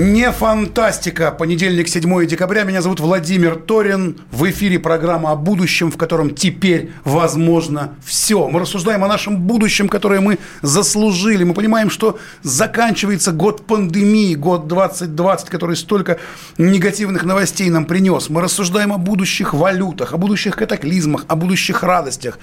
Не фантастика. Понедельник, 7 декабря. Меня зовут Владимир Торин. В эфире программа о будущем, в котором теперь возможно все. Мы рассуждаем о нашем будущем, которое мы заслужили. Мы понимаем, что заканчивается год пандемии, год 2020, который столько негативных новостей нам принес. Мы рассуждаем о будущих валютах, о будущих катаклизмах, о будущих радостях.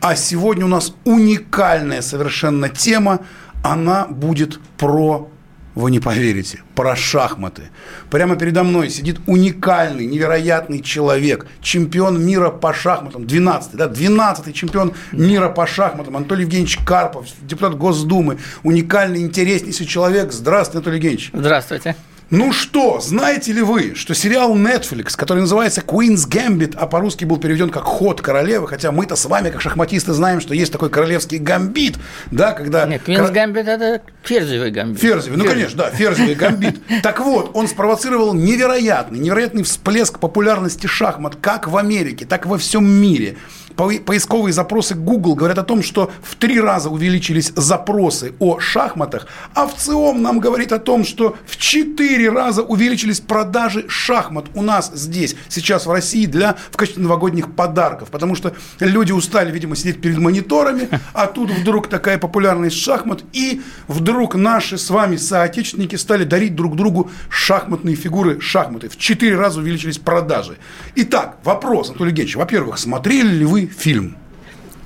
А сегодня у нас уникальная совершенно тема. Она будет про вы не поверите, про шахматы. Прямо передо мной сидит уникальный, невероятный человек, чемпион мира по шахматам, 12-й, да, 12-й чемпион мира по шахматам, Анатолий Евгеньевич Карпов, депутат Госдумы, уникальный, интереснейший человек. Здравствуйте, Анатолий Евгеньевич. Здравствуйте. Ну что, знаете ли вы, что сериал Netflix, который называется Queen's Gambit, а по-русски был переведен как «Ход королевы», хотя мы-то с вами, как шахматисты, знаем, что есть такой королевский гамбит, да, когда... Нет, Queen's Gambit – это ферзевый гамбит. Ферзевый, ну, конечно, да, ферзевый гамбит. Так вот, он спровоцировал невероятный, невероятный всплеск популярности шахмат как в Америке, так и во всем мире поисковые запросы Google говорят о том, что в три раза увеличились запросы о шахматах, а в ЦИОМ нам говорит о том, что в четыре раза увеличились продажи шахмат у нас здесь, сейчас в России, для, в качестве новогодних подарков, потому что люди устали, видимо, сидеть перед мониторами, а тут вдруг такая популярность шахмат, и вдруг наши с вами соотечественники стали дарить друг другу шахматные фигуры, шахматы. В четыре раза увеличились продажи. Итак, вопрос, Анатолий Евгеньевич, во-первых, смотрели ли вы фильм?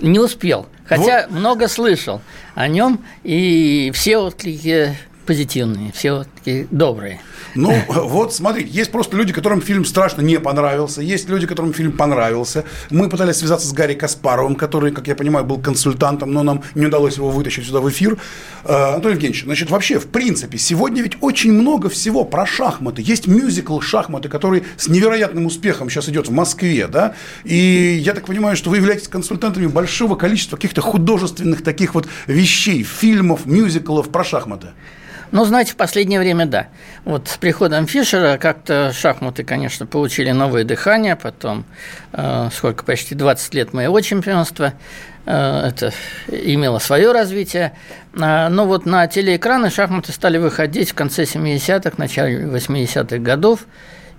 Не успел. Хотя вот. много слышал о нем, и все отклики позитивные, все такие добрые. Ну, вот смотрите, есть просто люди, которым фильм страшно не понравился, есть люди, которым фильм понравился. Мы пытались связаться с Гарри Каспаровым, который, как я понимаю, был консультантом, но нам не удалось его вытащить сюда в эфир. Э, Анатолий Евгеньевич, значит, вообще, в принципе, сегодня ведь очень много всего про шахматы. Есть мюзикл «Шахматы», который с невероятным успехом сейчас идет в Москве, да, и я так понимаю, что вы являетесь консультантами большого количества каких-то художественных таких вот вещей, фильмов, мюзиклов про шахматы. Ну, знаете, в последнее время да. Вот с приходом Фишера как-то шахматы, конечно, получили новое дыхание, потом э, сколько, почти 20 лет моего чемпионства, э, это имело свое развитие. Э, но вот на телеэкраны шахматы стали выходить в конце 70-х, начале 80-х годов,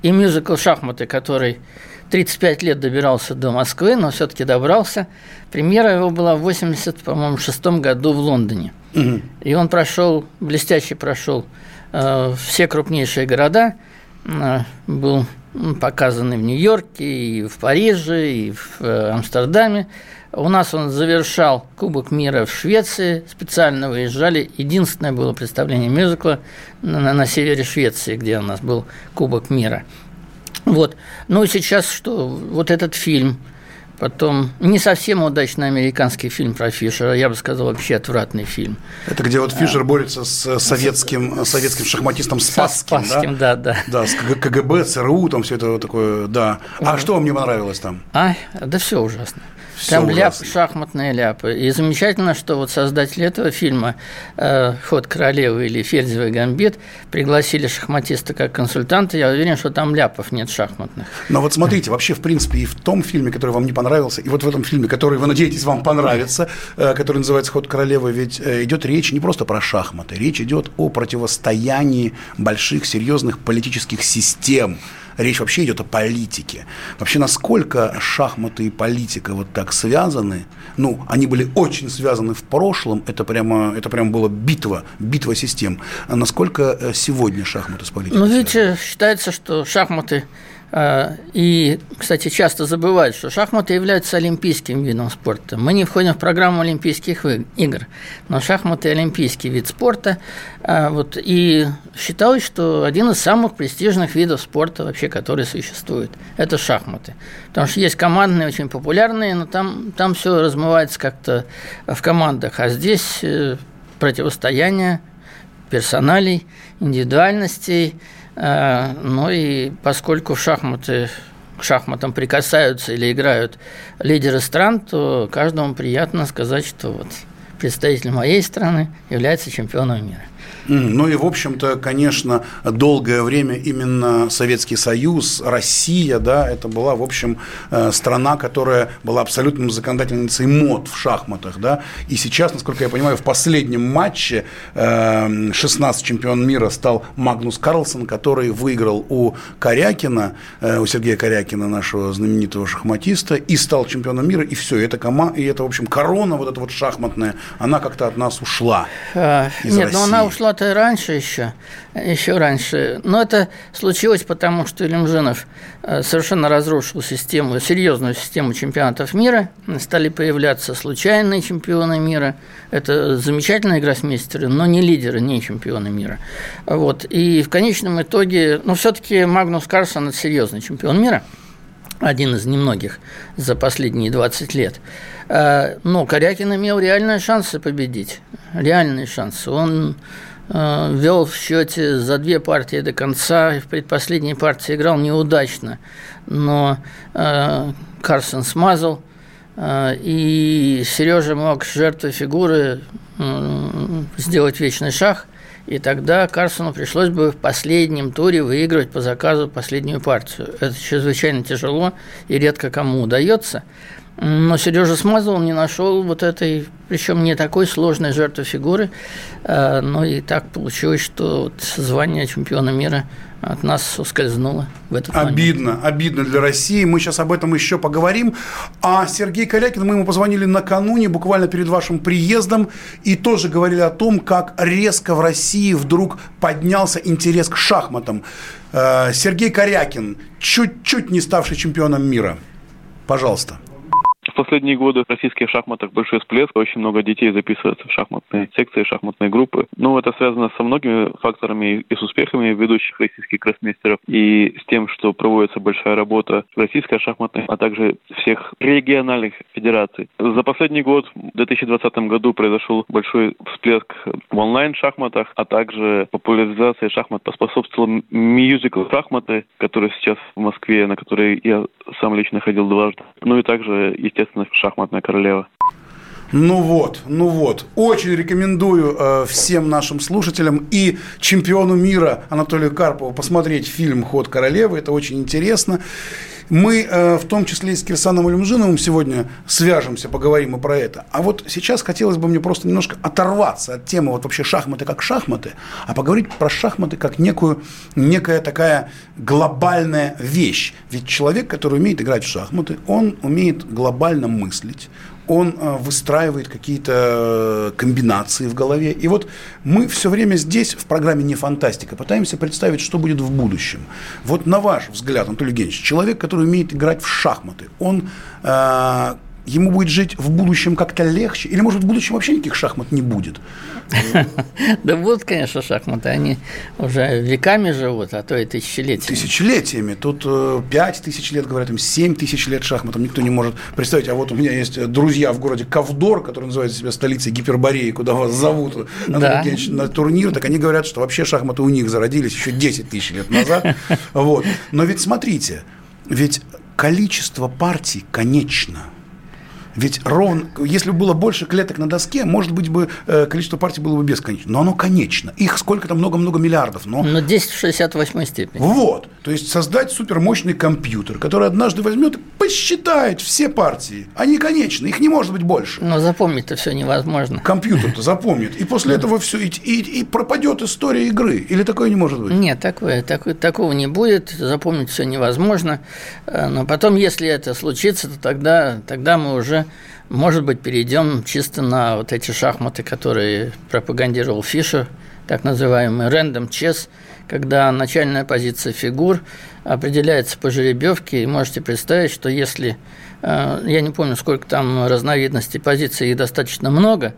и мюзикл «Шахматы», который 35 лет добирался до Москвы, но все-таки добрался. Премьера его была в 80, по-моему, шестом году в Лондоне. Угу. И он прошел, блестяще прошел э, все крупнейшие города, э, был показан и в Нью-Йорке, и в Париже, и в э, Амстердаме. У нас он завершал Кубок мира в Швеции, специально выезжали. Единственное было представление мюзикла на, на севере Швеции, где у нас был Кубок мира – вот. Ну и сейчас что? Вот этот фильм, потом не совсем удачный американский фильм про Фишера, я бы сказал, вообще отвратный фильм. Это где вот Фишер а, борется с советским, советским шахматистом Спасским, Спасским да? да, да. Да, с КГБ, ЦРУ, там все это такое, да. А угу. что вам не понравилось там? А, да все ужасно. Там ляп, шахматные ляпы. И замечательно, что вот создатели этого фильма э, «Ход королевы» или «Ферзевый гамбит» пригласили шахматиста как консультанта. Я уверен, что там ляпов нет шахматных. Но вот смотрите, вообще, в принципе, и в том фильме, который вам не понравился, и вот в этом фильме, который, вы надеетесь, вам понравится, э, который называется «Ход королевы», ведь э, идет речь не просто про шахматы, речь идет о противостоянии больших, серьезных политических систем – речь вообще идет о политике. Вообще, насколько шахматы и политика вот так связаны, ну, они были очень связаны в прошлом, это прямо, это прямо была битва, битва систем. А насколько э, сегодня шахматы с политикой Ну, видите, считается, что шахматы и, кстати, часто забывают, что шахматы являются олимпийским видом спорта. Мы не входим в программу Олимпийских игр, но шахматы – олимпийский вид спорта. А, вот, и считалось, что один из самых престижных видов спорта вообще, который существует – это шахматы. Потому что есть командные, очень популярные, но там, там все размывается как-то в командах. А здесь э, противостояние персоналей, индивидуальностей. Ну и поскольку в шахматы к шахматам прикасаются или играют лидеры стран, то каждому приятно сказать, что вот представитель моей страны является чемпионом мира. Ну и, в общем-то, конечно, долгое время именно Советский Союз, Россия, да, это была, в общем, э, страна, которая была абсолютным законодательницей мод в шахматах, да, и сейчас, насколько я понимаю, в последнем матче 16 э, чемпион мира стал Магнус Карлсон, который выиграл у Корякина, э, у Сергея Корякина, нашего знаменитого шахматиста, и стал чемпионом мира, и все, и эта, кома, и это, в общем, корона вот эта вот шахматная, она как-то от нас ушла. А, нет, России. но она ушла было-то раньше еще, еще раньше. Но это случилось потому, что Илюмжинов э, совершенно разрушил систему, серьезную систему чемпионатов мира. Стали появляться случайные чемпионы мира. Это замечательные гроссмейстеры, но не лидеры, не чемпионы мира. Вот. И в конечном итоге, ну, все-таки Магнус Карлсон – это серьезный чемпион мира один из немногих за последние 20 лет. Э, но Корякин имел реальные шансы победить. Реальные шансы. Он вел в счете за две партии до конца. В предпоследней партии играл неудачно, но э, Карсон смазал. Э, и Сережа мог жертвой фигуры сделать вечный шаг, и тогда Карсону пришлось бы в последнем туре выигрывать по заказу последнюю партию. Это чрезвычайно тяжело и редко кому удается. Но Сережа Смазал не нашел вот этой, причем не такой сложной жертвы фигуры. А, но и так получилось, что вот звание чемпиона мира от нас ускользнуло в этот Обидно, момент. обидно для России. Мы сейчас об этом еще поговорим. А Сергей Корякин, мы ему позвонили накануне, буквально перед вашим приездом, и тоже говорили о том, как резко в России вдруг поднялся интерес к шахматам. Э, Сергей Корякин, чуть-чуть не ставший чемпионом мира. Пожалуйста. Последние годы в российских шахматах большой всплеск. Очень много детей записываются в шахматные секции, шахматные группы. Но это связано со многими факторами и с успехами ведущих российских гроссмейстеров, и с тем, что проводится большая работа российской шахматной, а также всех региональных федераций. За последний год, в 2020 году, произошел большой всплеск в онлайн-шахматах, а также популяризация шахмат поспособствовала мюзикл шахматы, который сейчас в Москве, на который я сам лично ходил дважды. Ну и также, естественно, шахматная королева. Ну вот, ну вот. Очень рекомендую э, всем нашим слушателям и чемпиону мира Анатолию Карпову посмотреть фильм «Ход королевы». Это очень интересно. Мы э, в том числе и с Кирсаном Алюмжиновым сегодня свяжемся, поговорим и про это. А вот сейчас хотелось бы мне просто немножко оторваться от темы вот вообще шахматы как шахматы, а поговорить про шахматы как некую, некая такая глобальная вещь. Ведь человек, который умеет играть в шахматы, он умеет глобально мыслить, он э, выстраивает какие-то комбинации в голове. И вот мы все время здесь, в программе «Не фантастика», пытаемся представить, что будет в будущем. Вот на ваш взгляд, Анатолий Евгеньевич, человек, который умеет играть в шахматы, он э, ему будет жить в будущем как-то легче? Или, может, в будущем вообще никаких шахмат не будет? Да будут, конечно, шахматы. Они уже веками живут, а то и тысячелетиями. Тысячелетиями. Тут э, пять тысяч лет, говорят, им 7 тысяч лет шахматам. Никто не может представить. А вот у меня есть друзья в городе Ковдор, который называет себя столицей Гипербореи, куда вас зовут на, на турнир. Так они говорят, что вообще шахматы у них зародились еще 10 тысяч лет назад. Вот. Но ведь смотрите, ведь количество партий конечно – ведь ровно, если бы было больше клеток на доске, может быть, бы э, количество партий было бы бесконечно. Но оно конечно. Их сколько-то много-много миллиардов. Но... но 10 в 68 степени. Вот. То есть создать супермощный компьютер, который однажды возьмет и посчитает все партии. Они конечны, их не может быть больше. Но запомнить-то все невозможно. Компьютер-то запомнит. И после этого все, и, и, и пропадет история игры. Или такое не может быть? Нет, такое, такое, такого не будет. Запомнить все невозможно. Э, но потом, если это случится, то тогда, тогда мы уже может быть, перейдем чисто на вот эти шахматы, которые пропагандировал Фишер, так называемый random chess, когда начальная позиция фигур определяется по жеребьевке, и можете представить, что если, э, я не помню, сколько там разновидностей позиций, их достаточно много,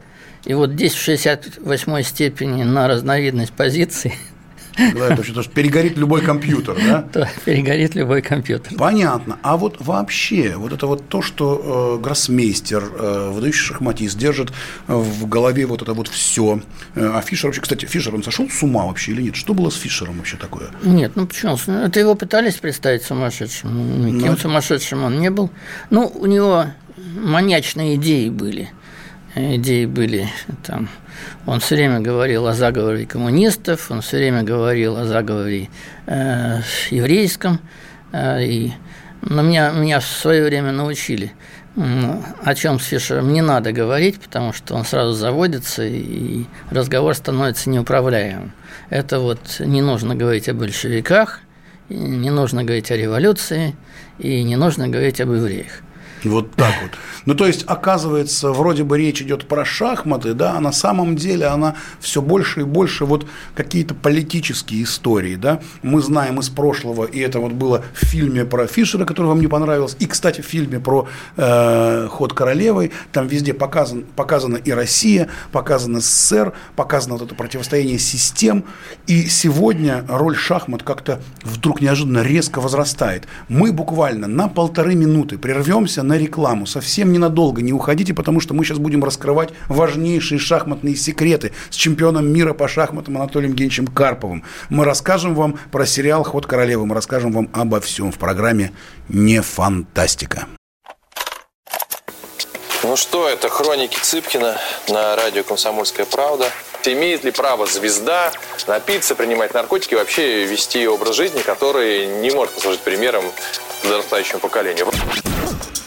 и вот здесь в 68 степени на разновидность позиций Когда это вообще, перегорит любой компьютер, да? Да, перегорит любой компьютер. Понятно. А вот вообще, вот это вот то, что э, гроссмейстер, э, выдающий шахматист, держит в голове вот это вот все. Э, а Фишер вообще, кстати, Фишер, он сошел с ума вообще или нет? Что было с Фишером вообще такое? Нет, ну почему? Это его пытались представить сумасшедшим. Никем Но... сумасшедшим он не был. Ну, у него маньячные идеи были. Идеи были там он все время говорил о заговоре коммунистов, он все время говорил о заговоре э, еврейском. Э, и, но меня, меня в свое время научили, о чем с Фишером не надо говорить, потому что он сразу заводится, и разговор становится неуправляемым. Это вот не нужно говорить о большевиках, не нужно говорить о революции, и не нужно говорить об евреях. Вот так вот. Ну, то есть, оказывается, вроде бы речь идет про шахматы, да, а на самом деле она все больше и больше вот какие-то политические истории, да. Мы знаем из прошлого, и это вот было в фильме про Фишера, который вам не понравился, и, кстати, в фильме про э, ход королевой, там везде показан, показана и Россия, показан СССР, показано вот это противостояние систем, и сегодня роль шахмат как-то вдруг неожиданно резко возрастает. Мы буквально на полторы минуты прервемся на рекламу, совсем ненадолго, не уходите, потому что мы сейчас будем раскрывать важнейшие шахматные секреты с чемпионом мира по шахматам Анатолием Генчем Карповым. Мы расскажем вам про сериал «Ход королевы», мы расскажем вам обо всем в программе «Не фантастика». Ну что, это хроники Цыпкина на радио «Комсомольская правда». Имеет ли право звезда напиться, принимать наркотики, вообще вести образ жизни, который не может послужить примером подрастающему поколению?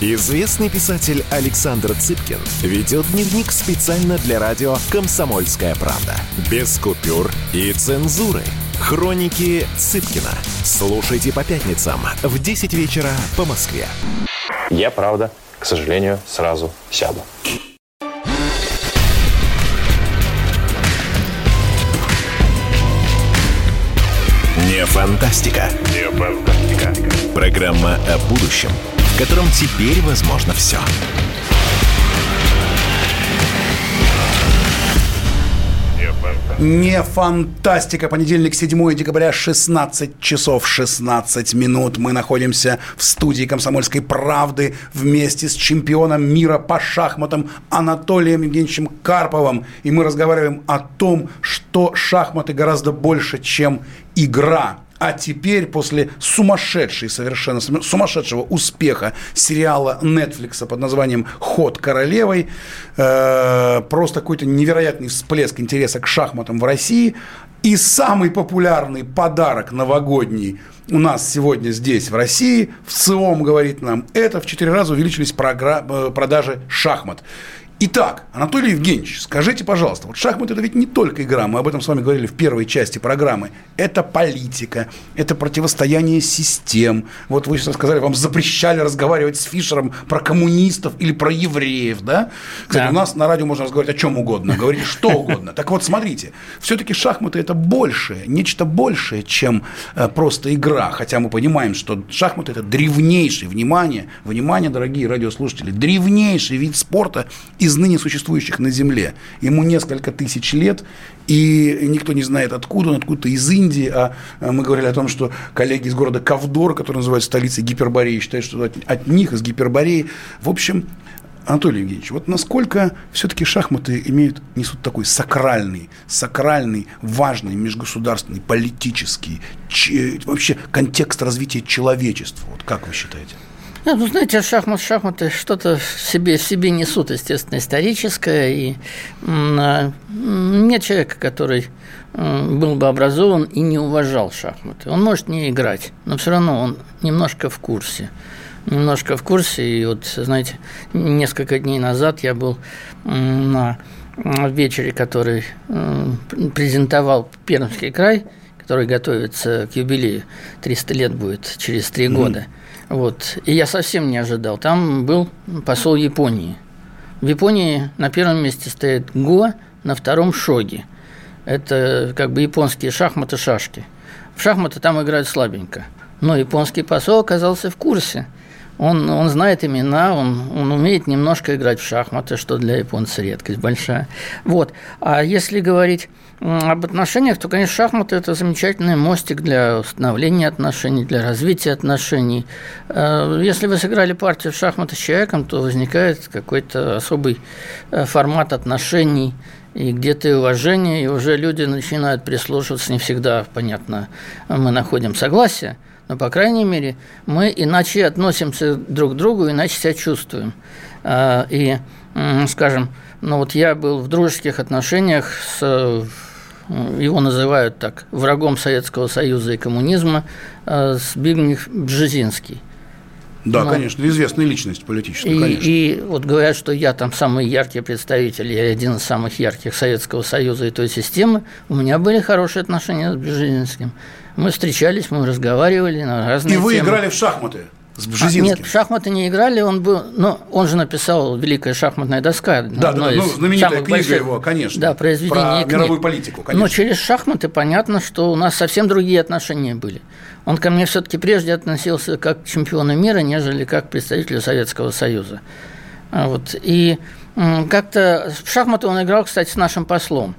Известный писатель Александр Цыпкин ведет дневник специально для радио «Комсомольская правда». Без купюр и цензуры. Хроники Цыпкина. Слушайте по пятницам в 10 вечера по Москве. Я, правда, к сожалению, сразу сяду. Не фантастика. Не фантастика. Программа о будущем – в котором теперь возможно все. Не фантастика. Понедельник, 7 декабря, 16 часов 16 минут. Мы находимся в студии «Комсомольской правды» вместе с чемпионом мира по шахматам Анатолием Евгеньевичем Карповым. И мы разговариваем о том, что шахматы гораздо больше, чем игра. А теперь, после сумасшедшей, совершенно сумасшедшего успеха сериала Netflix под названием «Ход королевой», э, просто какой-то невероятный всплеск интереса к шахматам в России. И самый популярный подарок новогодний у нас сегодня здесь, в России, в ЦИОМ, говорит нам, это в четыре раза увеличились э, продажи шахмат. Итак, Анатолий Евгеньевич, скажите, пожалуйста, вот шахматы это ведь не только игра, мы об этом с вами говорили в первой части программы. Это политика, это противостояние систем. Вот вы сейчас сказали, вам запрещали разговаривать с Фишером про коммунистов или про евреев, да? Кстати, да. у нас на радио можно разговаривать о чем угодно, говорить что угодно. Так вот, смотрите, все-таки шахматы это большее, нечто большее, чем э, просто игра. Хотя мы понимаем, что шахматы это древнейший, внимание, внимание, дорогие радиослушатели, древнейший вид спорта и из ныне существующих на Земле. Ему несколько тысяч лет, и никто не знает, откуда он, откуда-то из Индии. А мы говорили о том, что коллеги из города Кавдор, который называется столицей Гипербореи, считают, что от, от них, из Гипербореи. В общем, Анатолий Евгеньевич, вот насколько все-таки шахматы имеют, несут такой сакральный, сакральный, важный, межгосударственный, политический, вообще контекст развития человечества? Вот как вы считаете? Ну, ну, знаете, шахмат, шахматы что-то в себе, в себе несут, естественно, историческое. И а, нет человека, который был бы образован и не уважал шахматы. Он может не играть, но все равно он немножко в курсе. Немножко в курсе. И вот, знаете, несколько дней назад я был на вечере, который презентовал Пермский край – который готовится к юбилею. 300 лет будет через три года. Вот. И я совсем не ожидал. Там был посол Японии. В Японии на первом месте стоит Го, на втором Шоги. Это как бы японские шахматы-шашки. В шахматы там играют слабенько. Но японский посол оказался в курсе – он, он знает имена, он, он умеет немножко играть в шахматы, что для японца редкость большая. Вот. А если говорить об отношениях, то, конечно, шахматы – это замечательный мостик для установления отношений, для развития отношений. Э, если вы сыграли партию в шахматы с человеком, то возникает какой-то особый э, формат отношений, и где-то и уважение, и уже люди начинают прислушиваться, не всегда, понятно, мы находим согласие – но, по крайней мере, мы иначе относимся друг к другу, иначе себя чувствуем. А, и, скажем, ну вот я был в дружеских отношениях с его называют так, врагом Советского Союза и коммунизма, а, с Бигнев Бжезинский. Да, ну, конечно, известная личность политическая, и, конечно. И вот говорят, что я там самый яркий представитель, я один из самых ярких Советского Союза и той системы. У меня были хорошие отношения с Бжезинским. Мы встречались, мы разговаривали на разные И вы темы. играли в шахматы? С Бжезинским. Нет, в шахматы не играли, он был, но он же написал «Великая шахматная доска». Да, да, ну, знаменитая книга больших, его, конечно. Да, произведение Про мировую политику, конечно. Но через шахматы понятно, что у нас совсем другие отношения были. Он ко мне все-таки прежде относился как к чемпиону мира, нежели как к представителю Советского Союза. А вот. И как-то в шахматы он играл, кстати, с нашим послом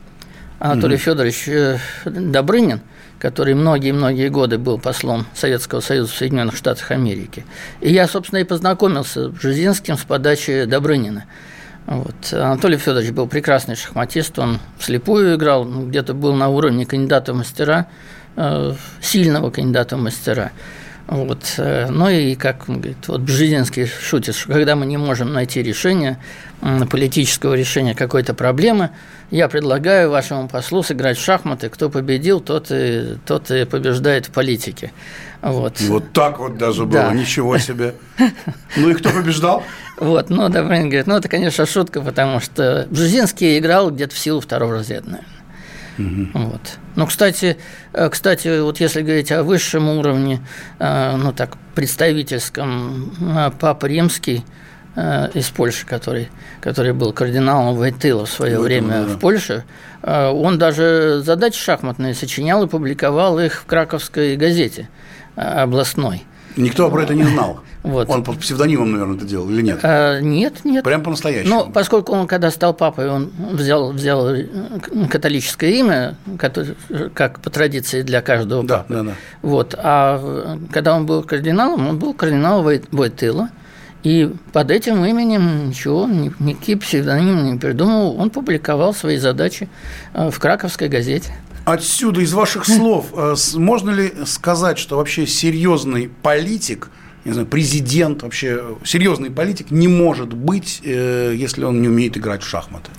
Анатолий mm-hmm. Федорович э, Добрынин – который многие-многие годы был послом Советского Союза в Соединенных Штатах Америки. И я, собственно, и познакомился с Бжезинским с подачи Добрынина. Вот. Анатолий Федорович был прекрасный шахматист, он вслепую играл, ну, где-то был на уровне кандидата в мастера, э, сильного кандидата в мастера. Вот. Э, ну и как он говорит, вот Бжезинский шутит, что когда мы не можем найти решение, политического решения какой-то проблемы, я предлагаю вашему послу сыграть в шахматы. Кто победил, тот и, тот и побеждает в политике. Вот. вот так вот даже было, да. ничего себе. Ну и кто побеждал? Вот, ну, Добрынин говорит, ну, это, конечно, шутка, потому что Бжезинский играл где-то в силу второго наверное. Угу. Вот. Ну, кстати, э, кстати, вот если говорить о высшем уровне, э, ну так, представительском, э, Папа Римский из Польши, который, который был кардиналом Войтыла в свое Войтыла, время да. в Польше, он даже задачи шахматные сочинял и публиковал их в краковской газете областной. Никто про это не знал. Вот. Он под псевдонимом, наверное, это делал или нет? А, нет, нет. Прям по-настоящему. Ну, поскольку он, когда стал папой, он взял, взял э, католическое имя, которое, как по традиции для каждого да, папы. Да, да. Вот. А когда он был кардиналом, он был кардиналом Войтыла. И под этим именем ничего, никакие псевдонимы не придумал. Он публиковал свои задачи э, в краковской газете. Отсюда, из ваших слов, э, можно ли сказать, что вообще серьезный политик, не знаю, президент, вообще серьезный политик не может быть, э, если он не умеет играть в шахматы?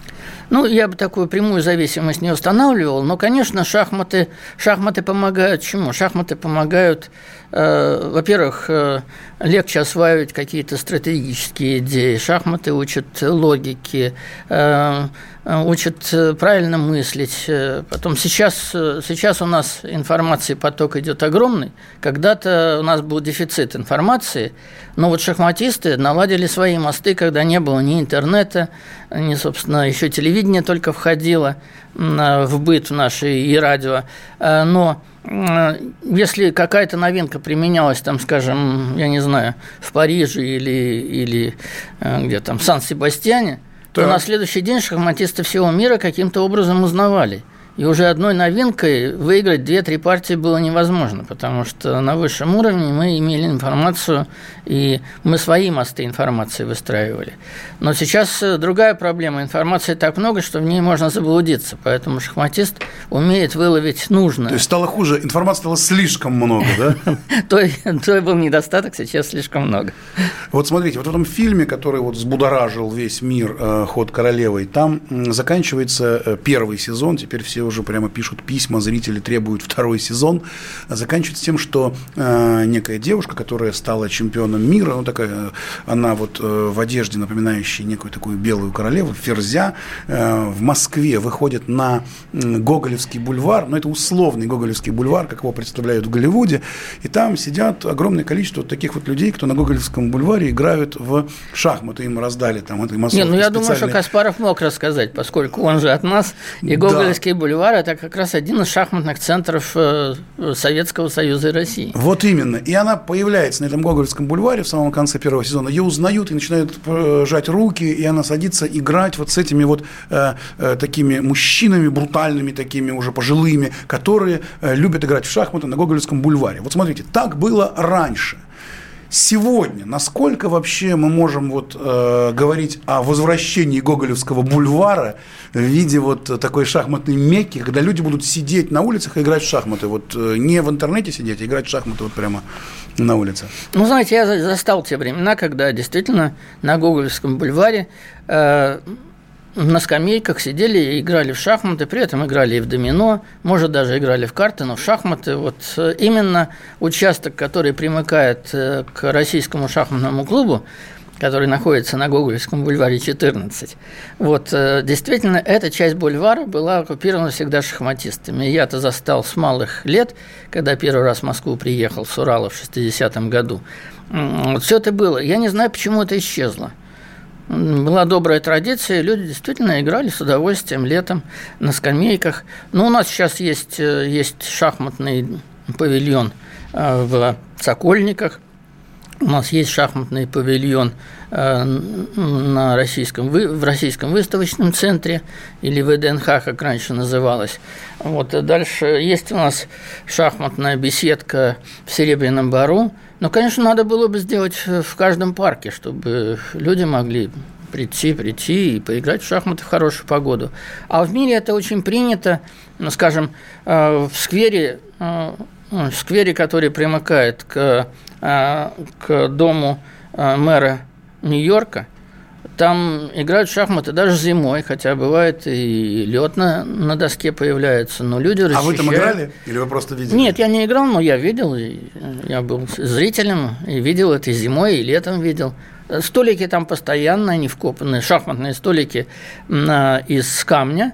Ну, я бы такую прямую зависимость не устанавливал, но, конечно, шахматы, шахматы помогают чему? Шахматы помогают, э, во-первых, э, легче осваивать какие-то стратегические идеи. Шахматы учат логике, э, учат правильно мыслить. Потом сейчас, сейчас у нас информации поток идет огромный. Когда-то у нас был дефицит информации, но вот шахматисты наладили свои мосты, когда не было ни интернета, ни, собственно, еще телевидение только входило в быт в наши и радио. Но если какая-то новинка применялась, там, скажем, я не знаю, в Париже или, или э, где там, в Сан-Себастьяне, то на следующий день шахматисты всего мира каким-то образом узнавали – и уже одной новинкой выиграть 2-3 партии было невозможно, потому что на высшем уровне мы имели информацию, и мы свои мосты информации выстраивали. Но сейчас э, другая проблема. Информации так много, что в ней можно заблудиться. Поэтому шахматист умеет выловить нужное. То есть стало хуже, информации стало слишком много, да? То был недостаток, сейчас слишком много. Вот смотрите, вот в этом фильме, который вот взбудоражил весь мир э, «Ход королевой», там заканчивается э, первый сезон, теперь все уже прямо пишут письма, зрители требуют второй сезон. Заканчивается тем, что э, некая девушка, которая стала чемпионом мира, ну такая, она вот э, в одежде, напоминающей некую такую белую королеву, ферзя, э, в Москве выходит на Гоголевский бульвар, но ну, это условный Гоголевский бульвар, как его представляют в Голливуде, и там сидят огромное количество вот таких вот людей, кто на Гоголевском бульваре играют в шахматы, им раздали там этой массовки. Не, ну я думаю, что Каспаров мог рассказать, поскольку он же от нас, и Гоголевский да. бульвар – это как раз один из шахматных центров э, Советского Союза и России. Вот именно. И она появляется на этом Гоголевском бульваре в самом конце первого сезона. Ее узнают и начинают э, жать руки, и она садится играть вот с этими вот э, э, такими мужчинами, брутальными такими уже пожилыми, которые э, любят играть в шахматы на Гоголевском бульваре. Вот смотрите, так было раньше – Сегодня, насколько вообще мы можем вот, э, говорить о возвращении Гоголевского бульвара в виде вот такой шахматной мекки, когда люди будут сидеть на улицах и играть в шахматы, вот э, не в интернете сидеть, а играть в шахматы вот прямо на улице? Ну, знаете, я застал те времена, когда действительно на Гоголевском бульваре э, на скамейках сидели и играли в шахматы, при этом играли и в домино, может, даже играли в карты, но в шахматы. Вот э, именно участок, который примыкает э, к российскому шахматному клубу, который находится на Гоголевском бульваре 14. Вот, э, действительно, эта часть бульвара была оккупирована всегда шахматистами. Я-то застал с малых лет, когда первый раз в Москву приехал с Урала в 60-м году. Вот все это было. Я не знаю, почему это исчезло. Была добрая традиция, люди действительно играли с удовольствием летом на скамейках. Но у нас сейчас есть, э, есть шахматный павильон э, в Сокольниках, у нас есть шахматный павильон на российском, в Российском выставочном центре или ВДНХ, как раньше называлось. Вот дальше есть у нас шахматная беседка в Серебряном Бару – ну, конечно, надо было бы сделать в каждом парке, чтобы люди могли прийти, прийти и поиграть в шахматы в хорошую погоду. А в мире это очень принято, ну, скажем, э, в сквере, э, в сквере, который примыкает к, э, к дому мэра Нью-Йорка – там играют в шахматы даже зимой, хотя бывает и лед на, на доске появляется, но люди расчищают. А вы там играли или вы просто видели? Нет, я не играл, но я видел, и я был зрителем и видел это и зимой, и летом видел. Столики там постоянно, они вкопаны, шахматные столики из камня,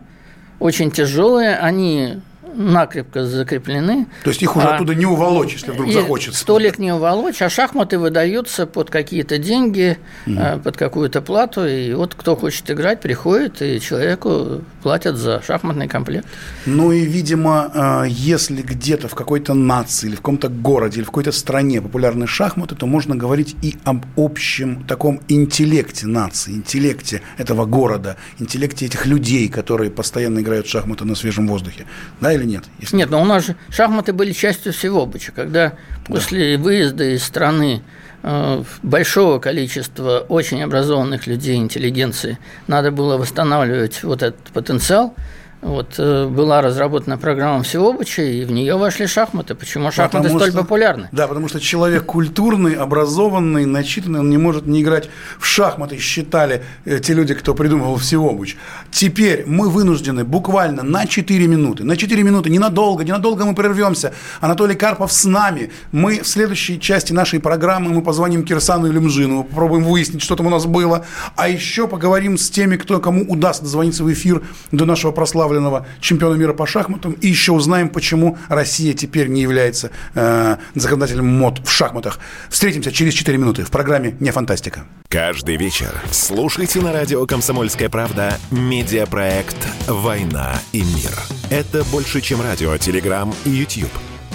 очень тяжелые, они накрепко закреплены. То есть их уже а, оттуда не уволочь, если вдруг захочется. Столик не уволочь, а шахматы выдаются под какие-то деньги, угу. под какую-то плату. И вот кто хочет играть, приходит, и человеку платят за шахматный комплект. Ну и, видимо, а, если где-то в какой-то нации или в каком-то городе или в какой-то стране популярны шахматы, то можно говорить и об общем таком интеллекте нации, интеллекте этого города, интеллекте этих людей, которые постоянно играют в шахматы на свежем воздухе. Да, или нет? Если... Нет, но у нас же шахматы были частью всего быча. Когда да. после выезда из страны э, большого количества очень образованных людей, интеллигенции, надо было восстанавливать вот этот потенциал – вот, э, была разработана программа Всеобыча, и в нее вошли шахматы. Почему шахматы потому столь что, популярны? Да, потому что человек культурный, образованный, начитанный, он не может не играть в шахматы, считали э, те люди, кто придумывал Всеобыч. Теперь мы вынуждены буквально на 4 минуты, на 4 минуты, ненадолго, ненадолго мы прервемся. Анатолий Карпов с нами. Мы в следующей части нашей программы мы позвоним Кирсану или Мжину, попробуем выяснить, что там у нас было. А еще поговорим с теми, кто, кому удастся дозвониться в эфир до нашего прославленного прославленного чемпиона мира по шахматам. И еще узнаем, почему Россия теперь не является э, законодателем мод в шахматах. Встретимся через 4 минуты в программе «Не фантастика». Каждый вечер слушайте на радио «Комсомольская правда» медиапроект «Война и мир». Это больше, чем радио, телеграм и YouTube.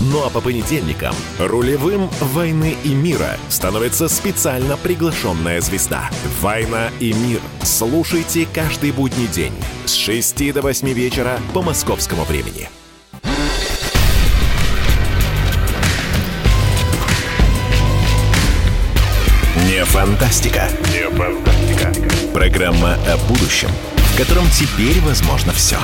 Ну а по понедельникам рулевым «Войны и мира» становится специально приглашенная звезда. «Война и мир». Слушайте каждый будний день с 6 до 8 вечера по московскому времени. Не фантастика. Не фантастика. Программа о будущем, в котором теперь возможно все.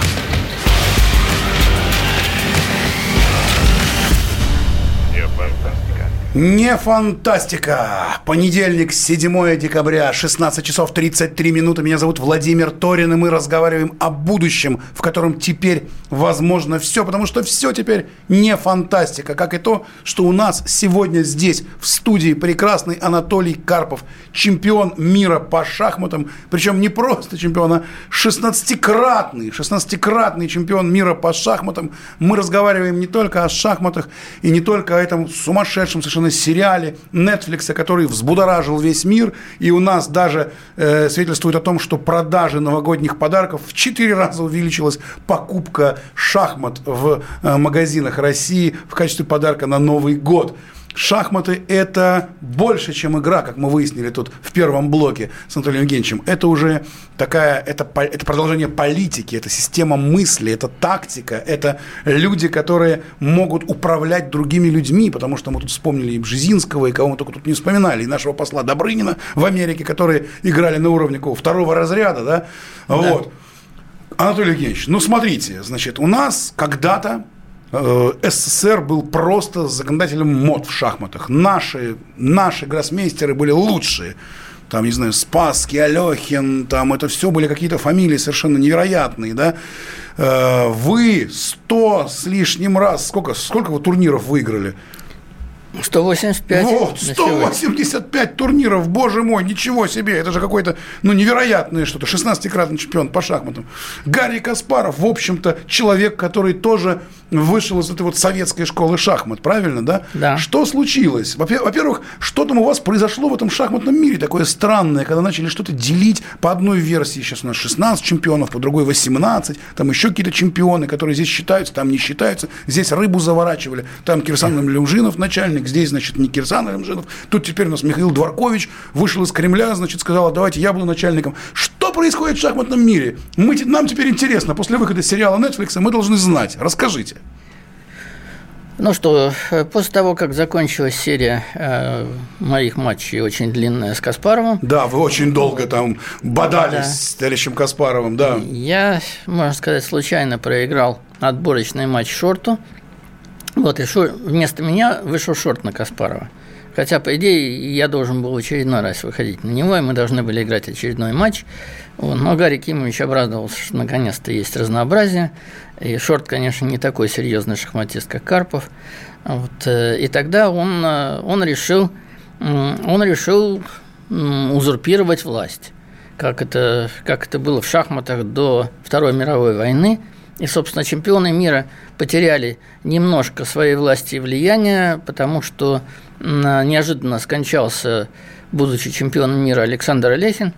Не фантастика. Понедельник, 7 декабря, 16 часов 33 минуты. Меня зовут Владимир Торин, и мы разговариваем о будущем, в котором теперь возможно все, потому что все теперь не фантастика, как и то, что у нас сегодня здесь, в студии, прекрасный Анатолий Карпов, чемпион мира по шахматам, причем не просто чемпион, а 16-кратный, 16-кратный чемпион мира по шахматам. Мы разговариваем не только о шахматах и не только о этом сумасшедшем совершенно на сериале Netflix, который взбудоражил весь мир, и у нас даже э, свидетельствует о том, что продажи новогодних подарков в 4 раза увеличилась покупка шахмат в э, магазинах России в качестве подарка на Новый год. Шахматы – это больше, чем игра, как мы выяснили тут в первом блоке с Анатолием Евгеньевичем. Это уже такая, это, это продолжение политики, это система мысли, это тактика, это люди, которые могут управлять другими людьми, потому что мы тут вспомнили и Бжезинского, и кого мы только тут не вспоминали, и нашего посла Добрынина в Америке, которые играли на уровне какого, второго разряда, да? да. Вот. Анатолий Евгеньевич, ну смотрите, значит, у нас когда-то СССР был просто законодателем мод в шахматах. Наши, наши гроссмейстеры были лучшие. Там, не знаю, Спасский, Алехин, там это все были какие-то фамилии совершенно невероятные, да. Э, вы сто с лишним раз, сколько, сколько вы турниров выиграли? 185. Вот, 185 турниров, боже мой, ничего себе, это же какое-то, ну, невероятное что-то, 16-кратный чемпион по шахматам. Гарри Каспаров, в общем-то, человек, который тоже вышел из этой вот советской школы шахмат, правильно, да? Да. Что случилось? Во-первых, что там у вас произошло в этом шахматном мире такое странное, когда начали что-то делить по одной версии, сейчас у нас 16 чемпионов, по другой 18, там еще какие-то чемпионы, которые здесь считаются, там не считаются, здесь рыбу заворачивали, там Кирсан Люмжинов начальник, здесь, значит, не Кирсан Люмжинов, тут теперь у нас Михаил Дворкович вышел из Кремля, значит, сказал, «А давайте я буду начальником. Что происходит в шахматном мире? Мы, нам теперь интересно, после выхода сериала Netflix мы должны знать. Расскажите. Ну что, после того, как закончилась серия э, моих матчей, очень длинная с Каспаровым. Да, вы очень долго там бодались да. с товарищем Каспаровым, да. Я, можно сказать, случайно проиграл отборочный матч Шорту. Вот, и шор... вместо меня вышел Шорт на Каспарова. Хотя, по идее, я должен был очередной раз выходить на него, и мы должны были играть очередной матч. Вот. Но Гарри Кимович обрадовался, что наконец-то есть разнообразие. И Шорт, конечно, не такой серьезный шахматист, как Карпов. Вот. Э, и тогда он, э, он решил, он решил узурпировать власть, как это, как это было в шахматах до Второй мировой войны. И, собственно, чемпионы мира потеряли немножко своей власти и влияния, потому что неожиданно скончался, будучи чемпионом мира, Александр Олехин.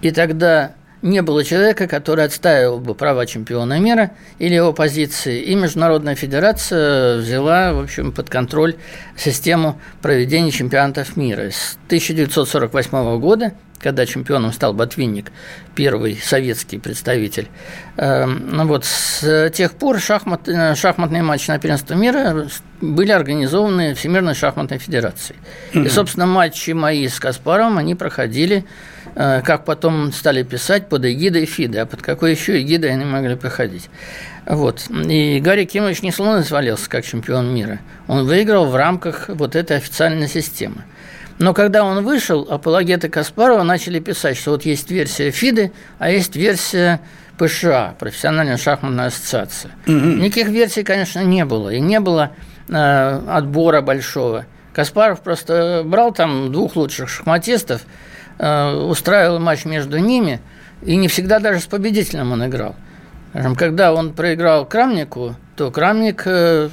И тогда не было человека, который отстаивал бы права чемпиона мира или его позиции. И Международная федерация взяла, в общем, под контроль систему проведения чемпионатов мира. С 1948 года когда чемпионом стал Ботвинник, первый советский представитель. Эм, ну вот с тех пор шахмат, э, шахматные матчи на первенство мира были организованы Всемирной шахматной федерацией. Mm-hmm. И, собственно, матчи мои с Каспаровым, они проходили, э, как потом стали писать, под эгидой ФИДы, а под какой еще эгидой они могли проходить. Вот. И Гарри Кимович не словно свалился как чемпион мира. Он выиграл в рамках вот этой официальной системы. Но когда он вышел, апологеты Каспарова начали писать, что вот есть версия ФИДы, а есть версия ПША, Профессиональная шахматная ассоциация. Угу. Никаких версий, конечно, не было. И не было э, отбора большого. Каспаров просто брал там двух лучших шахматистов, э, устраивал матч между ними, и не всегда даже с победителем он играл. Когда он проиграл Крамнику, то Крамник э,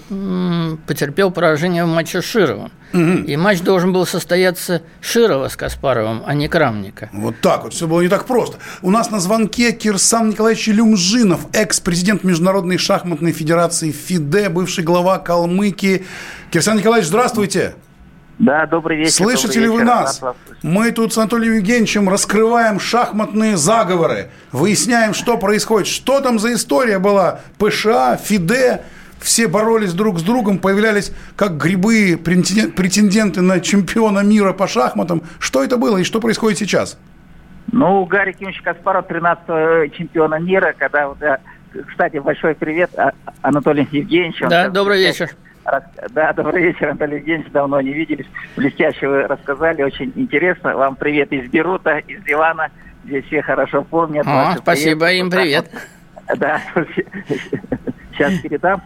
потерпел поражение в матче с Шировым. Угу. И матч должен был состояться Широва с Каспаровым, а не Крамника. Вот так вот, все было не так просто. У нас на звонке Кирсан Николаевич Люмжинов, экс-президент Международной шахматной федерации ФИДЕ, бывший глава Калмыкии. Кирсан Николаевич, здравствуйте. Да, добрый вечер. Слышите добрый ли вечер, вы нас? Мы тут с Анатолием Евгеньевичем раскрываем шахматные заговоры, выясняем, что происходит, что там за история была. ПША, ФИДЕ, все боролись друг с другом, появлялись как грибы претенденты на чемпиона мира по шахматам. Что это было и что происходит сейчас? Ну, Гарри Кимович Каспаров, 13 чемпиона мира, когда вот, кстати, большой привет а, Анатолий Евгеньевич. Да, добрый вечер. Да, добрый вечер, Анатолий Евгеньевич. Давно не виделись. Блестяще вы рассказали, очень интересно. Вам привет из Берута, из Ливана. Здесь все хорошо помнят. О, спасибо, привет. им привет. Да, сейчас передам.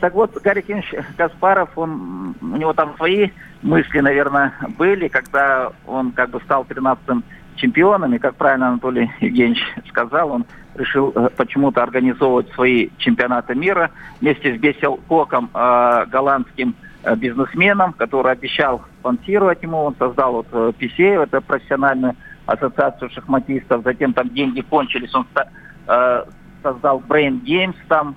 Так вот, Гарри Кенч Каспаров, он, у него там свои мысли, наверное, были, когда он как бы стал 13-м чемпионом, и, как правильно Анатолий Евгеньевич сказал, он решил э, почему-то организовывать свои чемпионаты мира вместе с Бесел Коком, э, голландским э, бизнесменом, который обещал спонсировать ему. Он создал вот PCA, это профессиональную ассоциацию шахматистов. Затем там деньги кончились, он создал Brain Games, там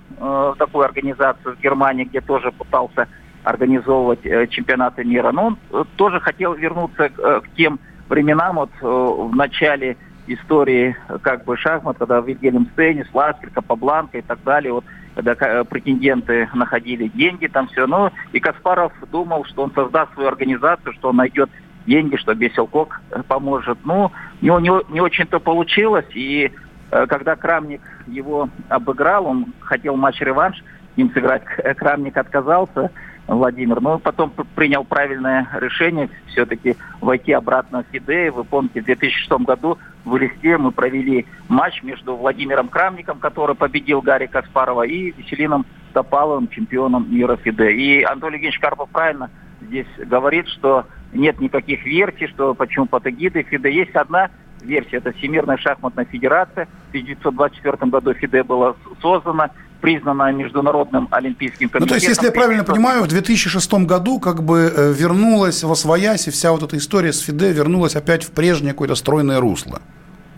такую организацию в Германии, где тоже пытался организовывать чемпионаты мира. Но он тоже хотел вернуться к тем временам, вот в начале истории как бы шахмат, когда Вильгельм Стейнис, Ласкер, Капабланка и так далее, вот, когда э, претенденты находили деньги, там все. Ну, и Каспаров думал, что он создаст свою организацию, что он найдет деньги, что Беселкок э, поможет. Ну, у него не, не очень-то получилось, и э, когда Крамник его обыграл, он хотел матч-реванш, ним сыграть, Крамник отказался, Владимир. Но потом принял правильное решение все-таки войти обратно в ФИДЕ. Вы помните, в 2006 году в Листе мы провели матч между Владимиром Крамником, который победил Гарри Каспарова, и Веселином Топаловым, чемпионом мира ФИДЕ. И Анатолий Евгеньевич Карпов правильно здесь говорит, что нет никаких версий, что почему под эгидой ФИДЕ. Есть одна версия, это Всемирная шахматная федерация. В 1924 году ФИДЕ была создана признана Международным Олимпийским комитетом. Ну, то есть, если я правильно понимаю, в 2006 году как бы э, вернулась во своясь, и вся вот эта история с ФИДЕ вернулась опять в прежнее какое-то стройное русло.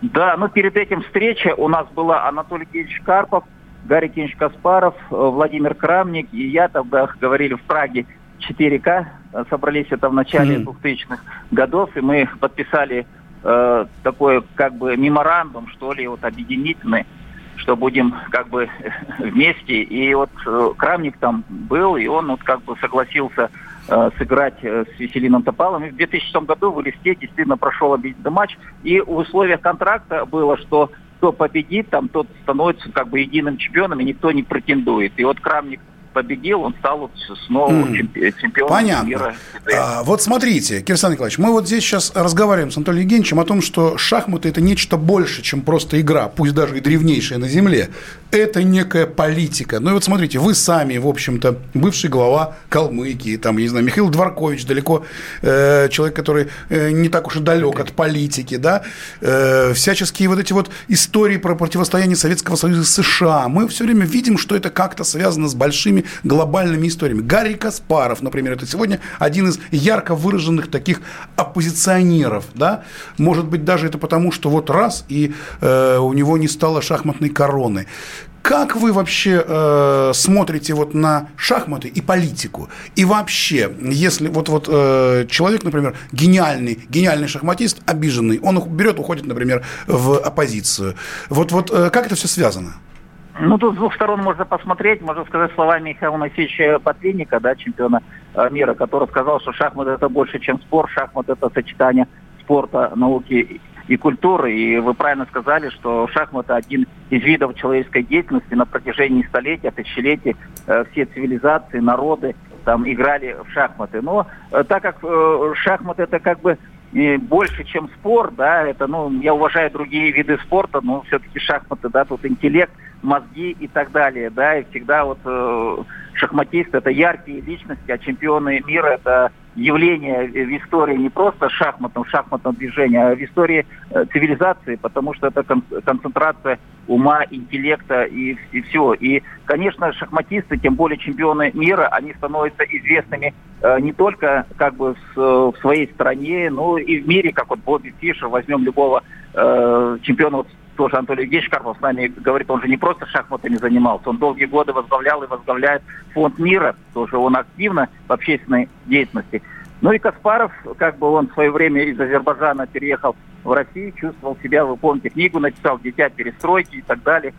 Да, но перед этим встреча у нас была Анатолий Кевич Карпов, Гарри Кенч Каспаров, э, Владимир Крамник и я тогда говорили в Праге 4К, собрались это в начале mm. 2000-х годов, и мы подписали э, такой как бы меморандум, что ли, вот объединительный, что будем как бы вместе. И вот э, Крамник там был, и он вот как бы согласился э, сыграть э, с Веселином Топалом. И в 2006 году в Листе действительно прошел объединенный матч. И в условиях контракта было, что кто победит, там тот становится как бы единым чемпионом, и никто не претендует. И вот Крамник победил, он стал вот снова mm. чемпионом Понятно. мира. А, вот смотрите, Кирсан Николаевич, мы вот здесь сейчас разговариваем с Анатолием Евгеньевичем о том, что шахматы – это нечто больше, чем просто игра, пусть даже и древнейшая на Земле. Это некая политика. Ну и вот смотрите, вы сами, в общем-то, бывший глава Калмыкии, там, я не знаю, Михаил Дворкович, далеко э, человек, который э, не так уж и далек от политики, да, э, всяческие вот эти вот истории про противостояние Советского Союза с США. Мы все время видим, что это как-то связано с большими глобальными историями. Гарри Каспаров, например, это сегодня один из ярко выраженных таких оппозиционеров, да, может быть, даже это потому, что вот раз, и э, у него не стало шахматной короны. Как вы вообще э, смотрите вот на шахматы и политику? И вообще, если вот, вот э, человек, например, гениальный, гениальный шахматист, обиженный, он берет, уходит, например, в оппозицию. Вот, вот э, как это все связано? Ну, тут с двух сторон можно посмотреть, можно сказать словами Михаила Моисеевича Патлинника, да, чемпиона э, мира, который сказал, что шахмат это больше, чем спорт, шахмат это сочетание спорта, науки и культуры. И вы правильно сказали, что шахматы один из видов человеческой деятельности на протяжении столетий, тысячелетий. Э, все цивилизации, народы там играли в шахматы. Но э, так как э, шахматы это как бы и больше, чем спорт, да, это, ну, я уважаю другие виды спорта, но все-таки шахматы, да, тут интеллект мозги и так далее, да, и всегда вот э, шахматисты это яркие личности, а чемпионы мира это явление в истории не просто шахматном, шахматном движении, а в истории э, цивилизации, потому что это кон- концентрация ума, интеллекта и, и все. И, конечно, шахматисты, тем более чемпионы мира, они становятся известными э, не только как бы в, в своей стране, но и в мире, как вот Бобби Фишер, возьмем любого э, чемпиона тоже Анатолий Евгеньевич Карпов с нами говорит, он же не просто шахматами занимался, он долгие годы возглавлял и возглавляет фонд мира, тоже он активно в общественной деятельности. Ну и Каспаров, как бы он в свое время из Азербайджана переехал в Россию, чувствовал себя, вы помните, книгу написал «Дитя перестройки» и так далее,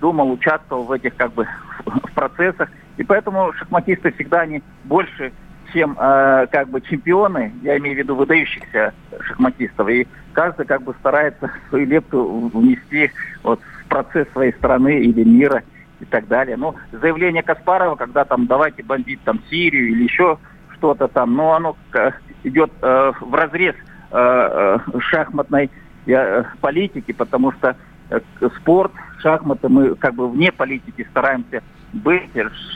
думал, участвовал в этих как бы в процессах. И поэтому шахматисты всегда они больше чем э, как бы чемпионы, я имею в виду выдающихся шахматистов, и каждый как бы старается свою лепту внести вот в процесс своей страны или мира и так далее. Ну, заявление Каспарова, когда там давайте бомбить там Сирию или еще что-то там, но оно идет э, в разрез э, э, шахматной э, политики, потому что э, спорт, шахматы, мы как бы вне политики стараемся быть.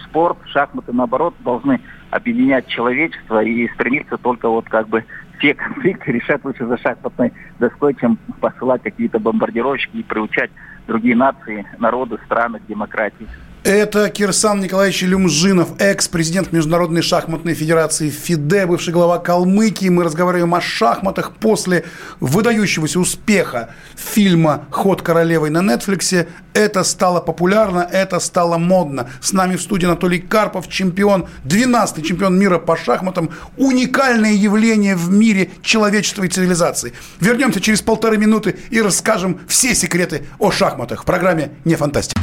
Спорт, шахматы, наоборот, должны объединять человечество и стремиться только вот как бы все конфликты решать лучше за шахматной доской, чем посылать какие-то бомбардировщики и приучать другие нации, народы, страны к демократии. Это Кирсан Николаевич Люмжинов, экс-президент Международной шахматной федерации ФИДЕ, бывший глава Калмыкии. Мы разговариваем о шахматах после выдающегося успеха фильма «Ход королевой» на Нетфликсе. Это стало популярно, это стало модно. С нами в студии Анатолий Карпов, чемпион, 12-й чемпион мира по шахматам. Уникальное явление в мире человечества и цивилизации. Вернемся через полторы минуты и расскажем все секреты о шахматах в программе «Не фантастика».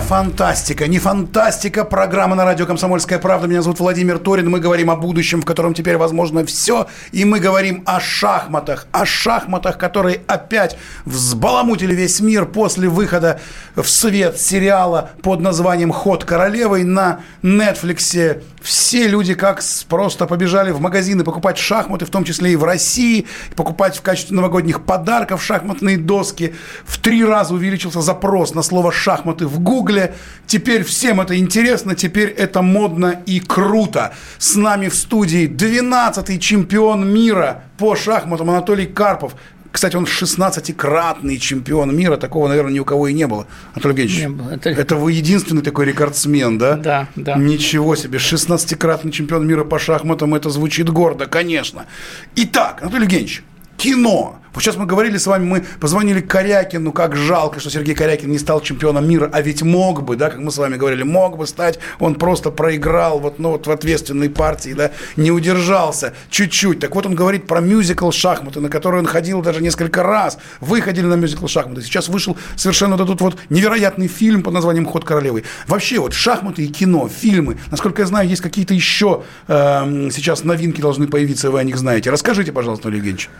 Фантастика, не фантастика. Программа на радио «Комсомольская правда». Меня зовут Владимир Торин. Мы говорим о будущем, в котором теперь возможно все. И мы говорим о шахматах. О шахматах, которые опять взбаламутили весь мир после выхода в свет сериала под названием «Ход королевой» на Нетфликсе. Все люди как просто побежали в магазины покупать шахматы, в том числе и в России, покупать в качестве новогодних подарков шахматные доски. В три раза увеличился запрос на слово «шахматы» в Гугле. Теперь всем это интересно, теперь это модно и круто. С нами в студии 12-й чемпион мира по шахматам Анатолий Карпов. Кстати, он 16-кратный чемпион мира. Такого, наверное, ни у кого и не было. Анатолий Евгеньевич, Не было. Это- это вы единственный такой рекордсмен, да? Да, да. Ничего себе. 16-кратный чемпион мира по шахматам. Это звучит гордо, конечно. Итак, Анатолий Евгеньевич, кино. Вот сейчас мы говорили с вами, мы позвонили Корякину, как жалко, что Сергей Корякин не стал чемпионом мира, а ведь мог бы, да, как мы с вами говорили, мог бы стать, он просто проиграл вот, ну, вот в ответственной партии, да, не удержался чуть-чуть. Так вот он говорит про мюзикл «Шахматы», на который он ходил даже несколько раз. Вы ходили на мюзикл «Шахматы». Сейчас вышел совершенно вот этот вот невероятный фильм под названием «Ход королевы». Вообще вот шахматы и кино, фильмы, насколько я знаю, есть какие-то еще эм, сейчас новинки должны появиться, вы о них знаете. Расскажите, пожалуйста, Анатолий Евгеньевич.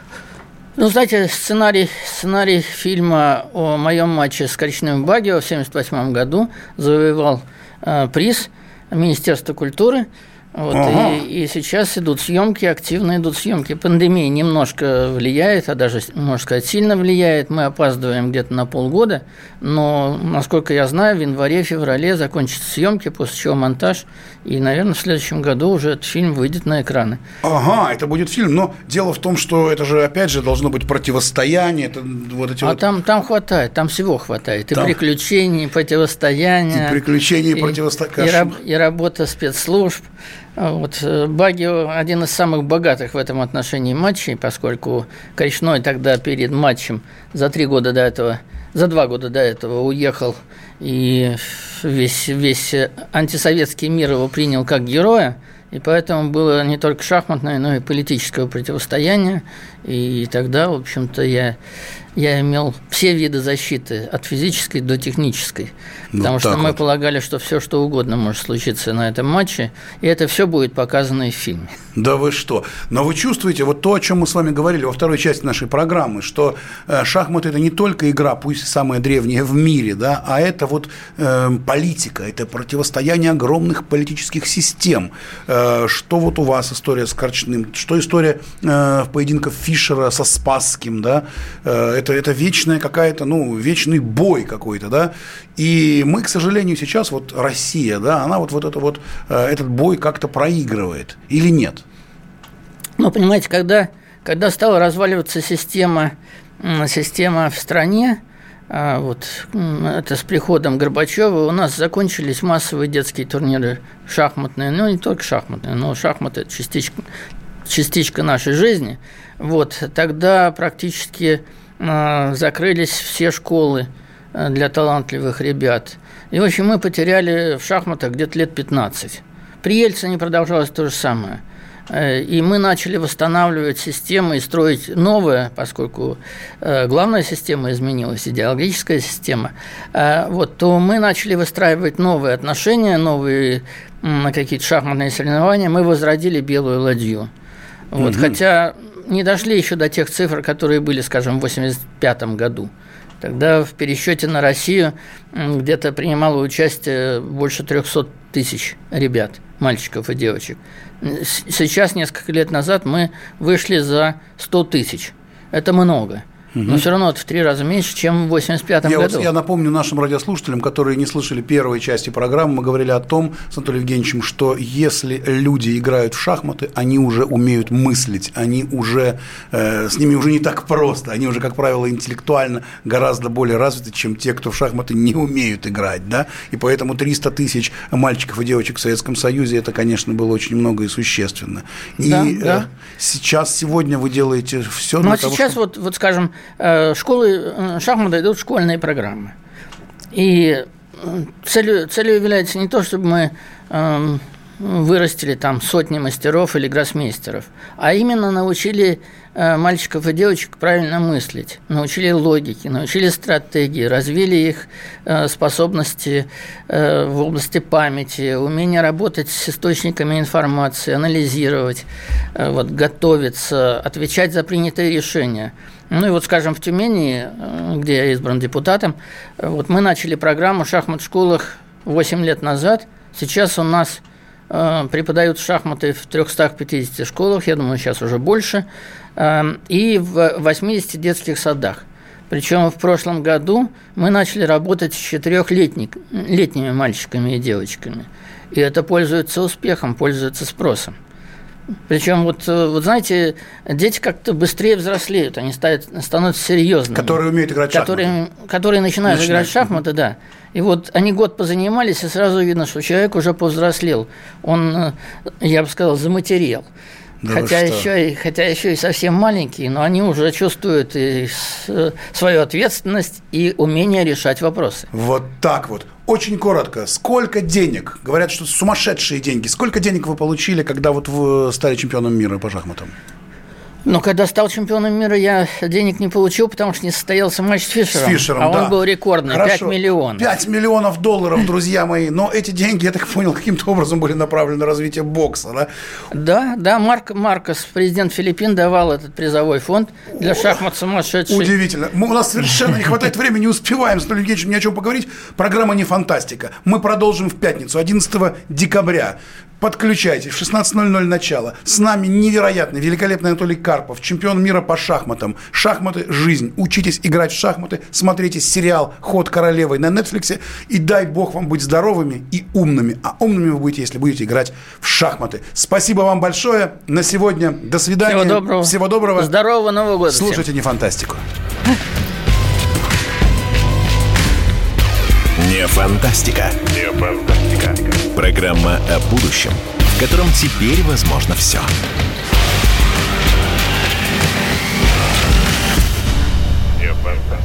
Ну, знаете, сценарий, сценарий фильма о моем матче с коричневым Багио в 1978 году завоевал э, приз Министерства культуры. Вот, Ага. и, и сейчас идут съемки, активно идут съемки. Пандемия немножко влияет, а даже, можно сказать, сильно влияет. Мы опаздываем где-то на полгода, но, насколько я знаю, в январе-феврале закончатся съемки, после чего монтаж, и, наверное, в следующем году уже этот фильм выйдет на экраны. Ага, это будет фильм, но дело в том, что это же, опять же, должно быть противостояние, это вот эти А вот... там, там хватает, там всего хватает. И Там- приключений, и противостояния. И приключений, и и, противостояния. и, раб- и работа спецслужб. А Вот э, Багио один из самых богатых в этом отношении матчей, поскольку Коричной тогда перед матчем за три года до этого за два года до этого уехал, и весь, весь антисоветский мир его принял как героя, и поэтому было не только шахматное, но и политическое противостояние. И тогда, в общем-то, я я имел все виды защиты, от физической до технической. Ну, потому что мы вот. полагали, что все, что угодно может случиться на этом матче, и это все будет показано и в фильме. Да вы что? Но вы чувствуете, вот то, о чем мы с вами говорили во второй части нашей программы, что э, шахматы – это не только игра, пусть самая древняя в мире, да, а это вот э, политика, это противостояние огромных политических систем. Э, что вот у вас история с Корчным, что история э, поединков Фишера со Спасским, да, э, это, это вечная какая-то, ну, вечный бой какой-то, да, и мы, к сожалению, сейчас, вот Россия, да, она вот, вот, это вот э, этот бой как-то проигрывает или нет? Ну, понимаете, когда, когда стала разваливаться система, система в стране, а, вот это с приходом Горбачева у нас закончились массовые детские турниры шахматные, ну не только шахматные, но шахматы это частичка, частичка нашей жизни. Вот тогда практически закрылись все школы а, для талантливых ребят. И, в общем, мы потеряли в шахматах где-то лет 15. При Ельцине продолжалось то же самое. Э, и мы начали восстанавливать системы и строить новое, поскольку э, главная система изменилась, идеологическая система, э, вот, то мы начали выстраивать новые отношения, новые какие-то шахматные соревнования. Мы возродили белую ладью. Вот, угу. Хотя не дошли еще до тех цифр, которые были, скажем, в 1985 году. Тогда в пересчете на Россию где-то принимало участие больше 300 тысяч ребят, мальчиков и девочек. Сейчас, несколько лет назад, мы вышли за 100 тысяч. Это много. Угу. Но все равно это в три раза меньше, чем в 85 я году. Вот, я напомню нашим радиослушателям, которые не слышали первой части программы, мы говорили о том с Анатолием Евгеньевичем, что если люди играют в шахматы, они уже умеют мыслить, они уже, э, с ними уже не так просто, они уже, как правило, интеллектуально гораздо более развиты, чем те, кто в шахматы не умеют играть, да, и поэтому 300 тысяч мальчиков и девочек в Советском Союзе, это, конечно, было очень много и существенно. И да, да. Э, сейчас, сегодня вы делаете все ну, а того, сейчас чтобы... вот, вот, скажем, школы э, шахматы идут школьные программы. И э, целью, целью является не то, чтобы мы эм, вырастили там сотни мастеров или гроссмейстеров, а именно научили Э, мальчиков и девочек правильно мыслить, научили логике, научили стратегии, развили их э, способности э, в области памяти, умение работать с источниками информации, анализировать, вот, готовиться, отвечать за принятые решения. Ну и вот, скажем, в Тюмени, где я избран депутатом, вот мы начали программу «Шахмат в школах» 8 лет назад. Сейчас у нас преподают шахматы в 350 школах, я думаю, сейчас уже больше. И в 80 детских садах. Причем в прошлом году мы начали работать с четырехлетними мальчиками и девочками. И это пользуется успехом, пользуется спросом. Причем, вот, э, вот знаете, дети как-то быстрее взрослеют, они ставят, становятся серьезными. Которые умеют играть в которые, шахматы. Которые начинают, начинают играть в шахматы, да. И вот они год позанимались, и сразу видно, что человек уже повзрослел. Он, э, я бы сказал, заматерел. Да хотя, еще и, хотя еще и совсем маленькие, но они уже чувствуют и свою ответственность и умение решать вопросы. Вот так вот. Очень коротко. Сколько денег? Говорят, что сумасшедшие деньги. Сколько денег вы получили, когда вот вы стали чемпионом мира по шахматам? Но когда стал чемпионом мира, я денег не получил, потому что не состоялся матч с Фишером. С Фишером, а да. он был рекордный, Хорошо. 5 миллионов. 5 миллионов долларов, друзья мои. Но эти деньги, я так понял, каким-то образом были направлены на развитие бокса, да? Да, да, Марк, Маркос, президент Филиппин, давал этот призовой фонд для шахмат сумасшедших. Удивительно. Мы, у нас совершенно не хватает времени, не успеваем с Евгеньевичем ни о чем поговорить. Программа не фантастика. Мы продолжим в пятницу, 11 декабря. Подключайтесь, в 16.00 начало. С нами невероятный, великолепный Анатолий Карпов, чемпион мира по шахматам. Шахматы – жизнь. Учитесь играть в шахматы, смотрите сериал «Ход королевой» на Netflix, и дай бог вам быть здоровыми и умными. А умными вы будете, если будете играть в шахматы. Спасибо вам большое. На сегодня до свидания. Всего доброго. Всего доброго. Здорового Нового года. Слушайте всем. не фантастику. Не фантастика. Не фантастика. Программа о будущем, в котором теперь возможно все.